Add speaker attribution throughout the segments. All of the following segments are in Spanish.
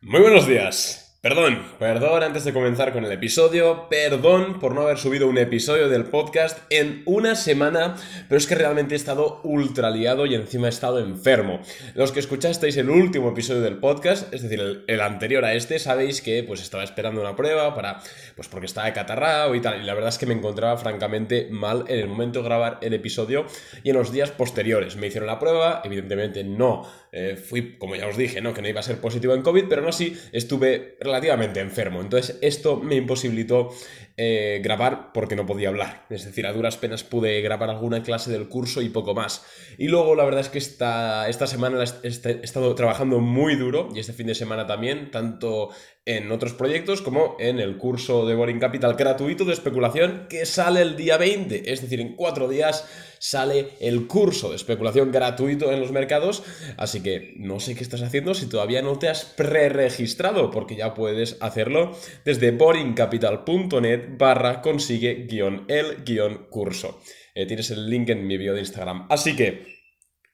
Speaker 1: Muy buenos días. Perdón, perdón antes de comenzar con el episodio, perdón por no haber subido un episodio del podcast en una semana, pero es que realmente he estado ultra liado y encima he estado enfermo. Los que escuchasteis el último episodio del podcast, es decir, el, anterior a este, sabéis que pues estaba esperando una prueba para, pues porque estaba catarrao y tal, y la verdad es que me encontraba francamente mal en el momento de grabar el episodio y en los días posteriores. Me hicieron la prueba, evidentemente no eh, fui, como ya os dije, ¿no? que no iba a ser positivo en COVID, pero no así estuve relativamente enfermo. Entonces esto me imposibilitó eh, grabar porque no podía hablar. Es decir, a duras penas pude grabar alguna clase del curso y poco más. Y luego la verdad es que esta, esta semana he estado trabajando muy duro y este fin de semana también, tanto en otros proyectos como en el curso de Boring Capital gratuito de especulación que sale el día 20. Es decir, en cuatro días sale el curso de especulación gratuito en los mercados. Así que no sé qué estás haciendo si todavía no te has pre-registrado, porque ya puedes hacerlo desde boringcapital.net barra consigue guion el guion curso. Eh, tienes el link en mi bio de Instagram. Así que,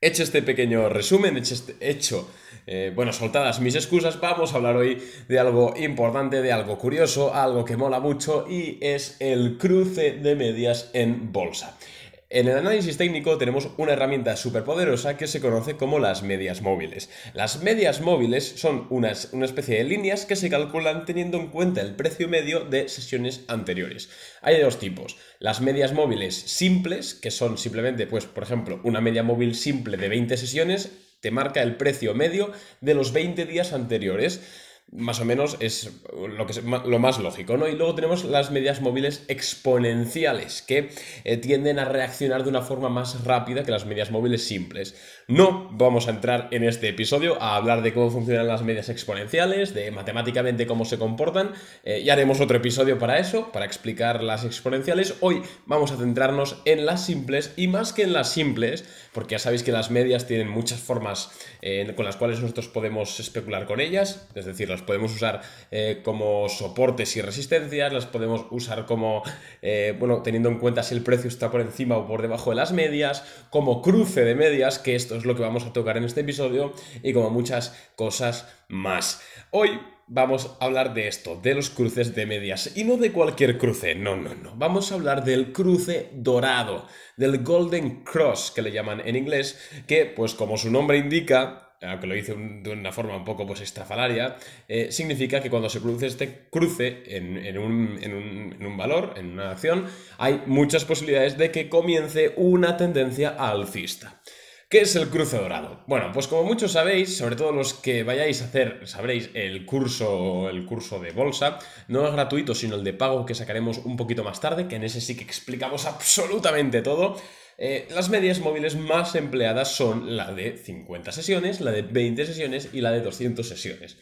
Speaker 1: hecho este pequeño resumen, hecho, este, hecho eh, bueno, soltadas mis excusas, vamos a hablar hoy de algo importante, de algo curioso, algo que mola mucho y es el cruce de medias en bolsa. En el análisis técnico tenemos una herramienta súper poderosa que se conoce como las medias móviles. Las medias móviles son una especie de líneas que se calculan teniendo en cuenta el precio medio de sesiones anteriores. Hay dos tipos. Las medias móviles simples, que son simplemente, pues, por ejemplo, una media móvil simple de 20 sesiones, te marca el precio medio de los 20 días anteriores más o menos es lo, que es lo más lógico, ¿no? Y luego tenemos las medias móviles exponenciales, que eh, tienden a reaccionar de una forma más rápida que las medias móviles simples. No vamos a entrar en este episodio a hablar de cómo funcionan las medias exponenciales, de matemáticamente cómo se comportan, eh, y haremos otro episodio para eso, para explicar las exponenciales. Hoy vamos a centrarnos en las simples, y más que en las simples, porque ya sabéis que las medias tienen muchas formas eh, con las cuales nosotros podemos especular con ellas, es decir, las podemos usar eh, como soportes y resistencias, las podemos usar como, eh, bueno, teniendo en cuenta si el precio está por encima o por debajo de las medias, como cruce de medias, que esto es lo que vamos a tocar en este episodio, y como muchas cosas más. Hoy vamos a hablar de esto, de los cruces de medias. Y no de cualquier cruce, no, no, no. Vamos a hablar del cruce dorado, del Golden Cross, que le llaman en inglés, que, pues como su nombre indica, aunque lo hice de una forma un poco pues estrafalaria, eh, significa que cuando se produce este cruce en, un, en, un, valor, en una acción, hay muchas posibilidades de que comience una tendencia alcista. ¿Qué es el cruce dorado? Bueno, pues como muchos sabéis, sobre todo los que vayáis a hacer, sabréis, el curso, el curso de bolsa, no es gratuito, sino el de pago que sacaremos un poquito más tarde, que en ese sí que explicamos absolutamente todo. Eh, las medias móviles más empleadas son la de 50 sesiones, la de 20 sesiones y la de 200 sesiones.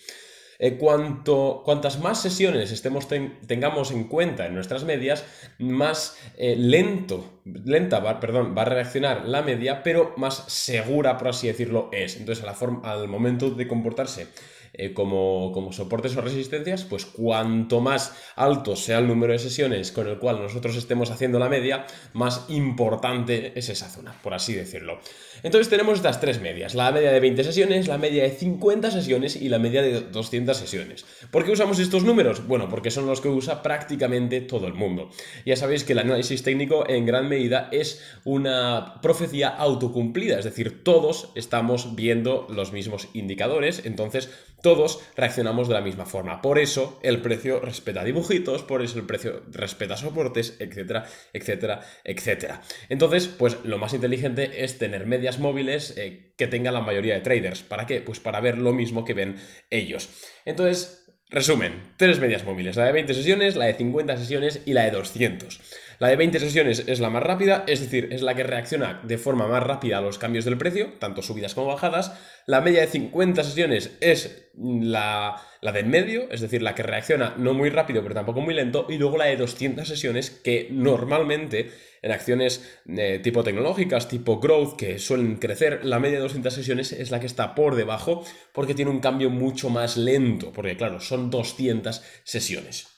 Speaker 1: Eh, cuanto, cuantas más sesiones estemos tengamos en cuenta en nuestras medias, más eh, lento, lenta va, perdón, va a reaccionar la media, pero más segura, por así decirlo, es. Entonces, la forma, al momento de comportarse eh, como, como, soportes o resistencias, pues cuanto más alto sea el número de sesiones con el cual nosotros estemos haciendo la media, más importante es esa zona, por así decirlo. Entonces tenemos estas tres medias, la media de 20 sesiones, la media de 50 sesiones y la media de 200 sesiones. ¿Por qué usamos estos números? Bueno, porque son los que usa prácticamente todo el mundo. Ya sabéis que el análisis técnico en gran medida es una profecía autocumplida, es decir, todos estamos viendo los mismos indicadores, entonces todos reaccionamos de la misma forma. Por eso el precio respeta dibujitos, por eso el precio respeta soportes, etcétera, etcétera, etcétera. Entonces, pues lo más inteligente es tener medias móviles eh, que tengan la mayoría de traders. ¿Para qué? Pues para ver lo mismo que ven ellos. Entonces, Resumen, tres medias móviles, la de 20 sesiones, la de 50 sesiones y la de 200. La de 20 sesiones es la más rápida, es decir, es la que reacciona de forma más rápida a los cambios del precio, tanto subidas como bajadas. La media de 50 sesiones es la, la de en medio, es decir, la que reacciona no muy rápido pero tampoco muy lento. Y luego la de 200 sesiones que normalmente en acciones eh, tipo tecnológicas, tipo growth, que suelen crecer, la media de 200 sesiones es la que está por debajo porque tiene un cambio mucho más lento, porque claro, son 200 sesiones.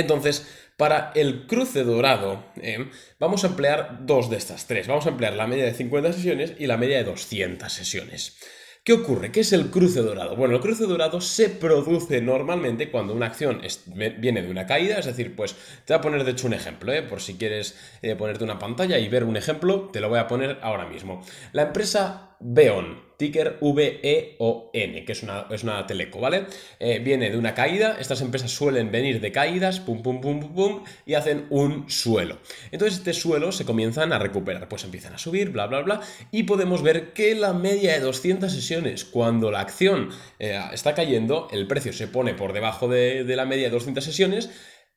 Speaker 1: Entonces, para el cruce dorado, eh, vamos a emplear dos de estas tres. Vamos a emplear la media de 50 sesiones y la media de 200 sesiones. ¿Qué ocurre? ¿Qué es el cruce dorado? Bueno, el cruce dorado se produce normalmente cuando una acción viene de una caída, es decir, pues te voy a poner de hecho un ejemplo, ¿eh? por si quieres eh, ponerte una pantalla y ver un ejemplo, te lo voy a poner ahora mismo. La empresa Beon, ticker V-E-O-N, que es una, es una teleco, ¿vale? Eh, viene de una caída, estas empresas suelen venir de caídas, pum, pum, pum, pum, pum, y hacen un suelo. Entonces este suelo se comienzan a recuperar, pues empiezan a subir, bla, bla, bla, y podemos ver que la media de 200 sesiones, cuando la acción eh, está cayendo, el precio se pone por debajo de, de la media de 200 sesiones,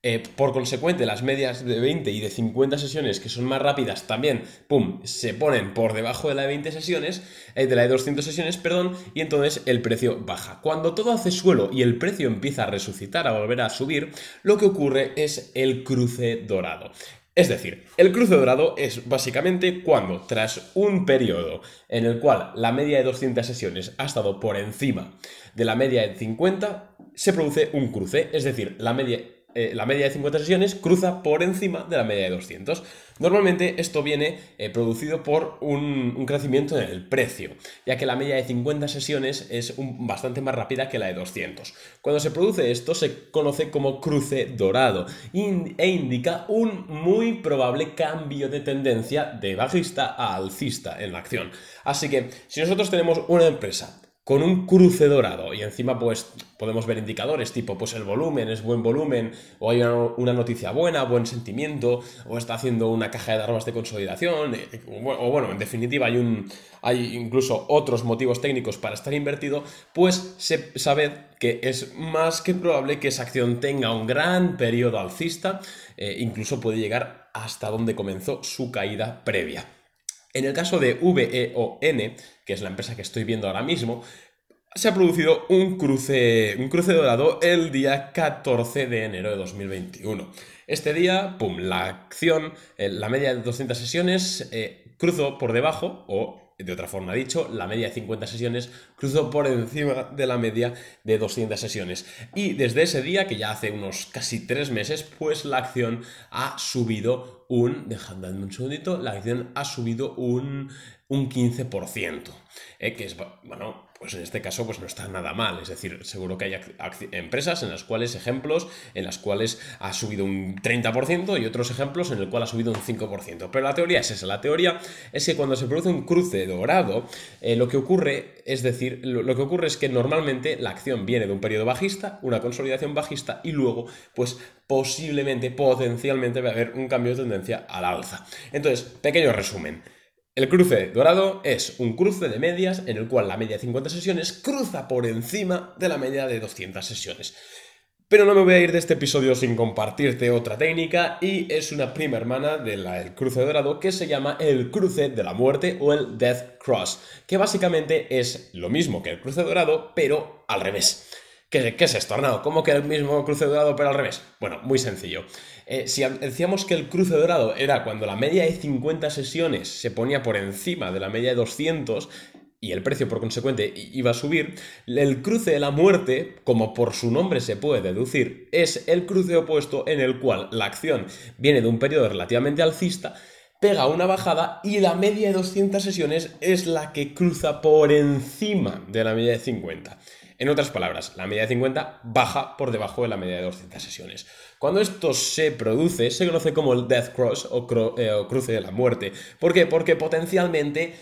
Speaker 1: eh, por consecuente, las medias de 20 y de 50 sesiones, que son más rápidas, también, ¡pum!, se ponen por debajo de la de 20 sesiones, eh, de la de 200 sesiones, perdón, y entonces el precio baja. Cuando todo hace suelo y el precio empieza a resucitar, a volver a subir, lo que ocurre es el cruce dorado. Es decir, el cruce dorado es básicamente cuando, tras un periodo en el cual la media de 200 sesiones ha estado por encima de la media de 50, se produce un cruce, es decir, la media eh, la media de 50 sesiones cruza por encima de la media de 200. Normalmente esto viene eh, producido por un, crecimiento en el precio, ya que la media de 50 sesiones es bastante más rápida que la de 200. Cuando se produce esto se conoce como cruce dorado e indica un muy probable cambio de tendencia de bajista a alcista en la acción. Así que si nosotros tenemos una empresa con un cruce dorado y encima pues podemos ver indicadores tipo pues el volumen es buen volumen o hay una, noticia buena, buen sentimiento o está haciendo una caja de armas de consolidación eh, o, bueno, en definitiva hay, un, hay incluso otros motivos técnicos para estar invertido, pues se, sabe que es más que probable que esa acción tenga un gran periodo alcista, eh, incluso puede llegar hasta donde comenzó su caída previa. En el caso de VEON, que es la empresa que estoy viendo ahora mismo, se ha producido un cruce, un cruce dorado el día 14 de enero de 2021. Este día, pum, la acción, eh, la media de 200 sesiones eh, cruzó por debajo, o de otra forma dicho, la media de 50 sesiones cruzó por encima de la media de 200 sesiones. Y desde ese día, que ya hace unos casi tres meses, pues la acción ha subido un, dejadme un segundito, la acción ha subido un, un 15%, eh, que es, bueno, pues en este caso pues no está nada mal. Es decir, seguro que hay empresas en las cuales, ejemplos, en las cuales ha subido un 30% y otros ejemplos en el cual ha subido un 5%. Pero la teoría es esa. La teoría es que cuando se produce un cruce dorado, eh, lo que ocurre, es decir, lo, que ocurre es que normalmente la acción viene de un periodo bajista, una consolidación bajista y luego, pues posiblemente, potencialmente va a haber un cambio de tendencia al alza. Entonces, pequeño resumen. El cruce dorado es un cruce de medias en el cual la media de 50 sesiones cruza por encima de la media de 200 sesiones. Pero no me voy a ir de este episodio sin compartirte otra técnica y es una prima hermana del cruce dorado que se llama el cruce de la muerte o el Death Cross, que básicamente es lo mismo que el cruce dorado pero al revés. ¿Qué, es esto? ¿Cómo que el mismo cruce dorado pero al revés? Bueno, muy sencillo. Eh, si decíamos que el cruce dorado era cuando la media de 50 sesiones se ponía por encima de la media de 200 y el precio por consecuente iba a subir, el cruce de la muerte, como por su nombre se puede deducir, es el cruce opuesto en el cual la acción viene de un periodo relativamente alcista, pega una bajada y la media de 200 sesiones es la que cruza por encima de la media de 50. En otras palabras, la media de 50 baja por debajo de la media de 200 sesiones. Cuando esto se produce, se conoce como el Death Cross eh, o, cruce de la muerte. ¿Por qué? Porque potencialmente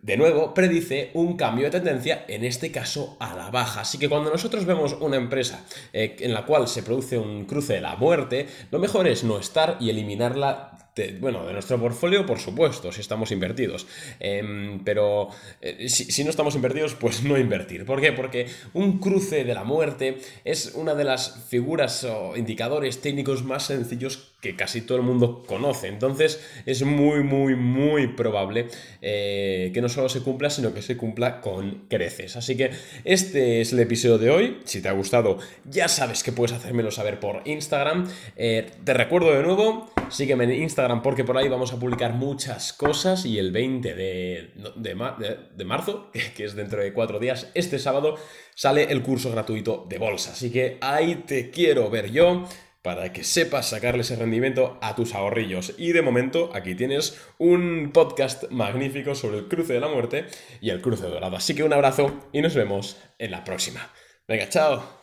Speaker 1: de nuevo, predice un cambio de tendencia, en este caso a la baja. Así que cuando nosotros vemos una empresa eh, en la cual se produce un cruce de la muerte, lo mejor es no estar y eliminarla bueno, de nuestro portfolio, por supuesto, si estamos invertidos. Em, pero eh, si, no estamos invertidos, pues no invertir. ¿Por qué? Porque un cruce de la muerte es una de las figuras o indicadores técnicos más sencillos que casi todo el mundo conoce. Entonces es muy, muy, muy probable eh, que no solo se cumpla, sino que se cumpla con creces. Así que este es el episodio de hoy. Si te ha gustado, ya sabes que puedes hacérmelo saber por Instagram. Eh, te recuerdo de nuevo, sígueme en Instagram porque por ahí vamos a publicar muchas cosas y el 20 de, de, marzo, que, es dentro de cuatro días, este sábado, sale el curso gratuito de bolsa. Así que ahí te quiero ver yo. para que sepas sacarle ese rendimiento a tus ahorrillos. Y de momento aquí tienes un podcast magnífico sobre el cruce de la muerte y el cruce dorado. Así que un abrazo y nos vemos en la próxima. Venga, chao.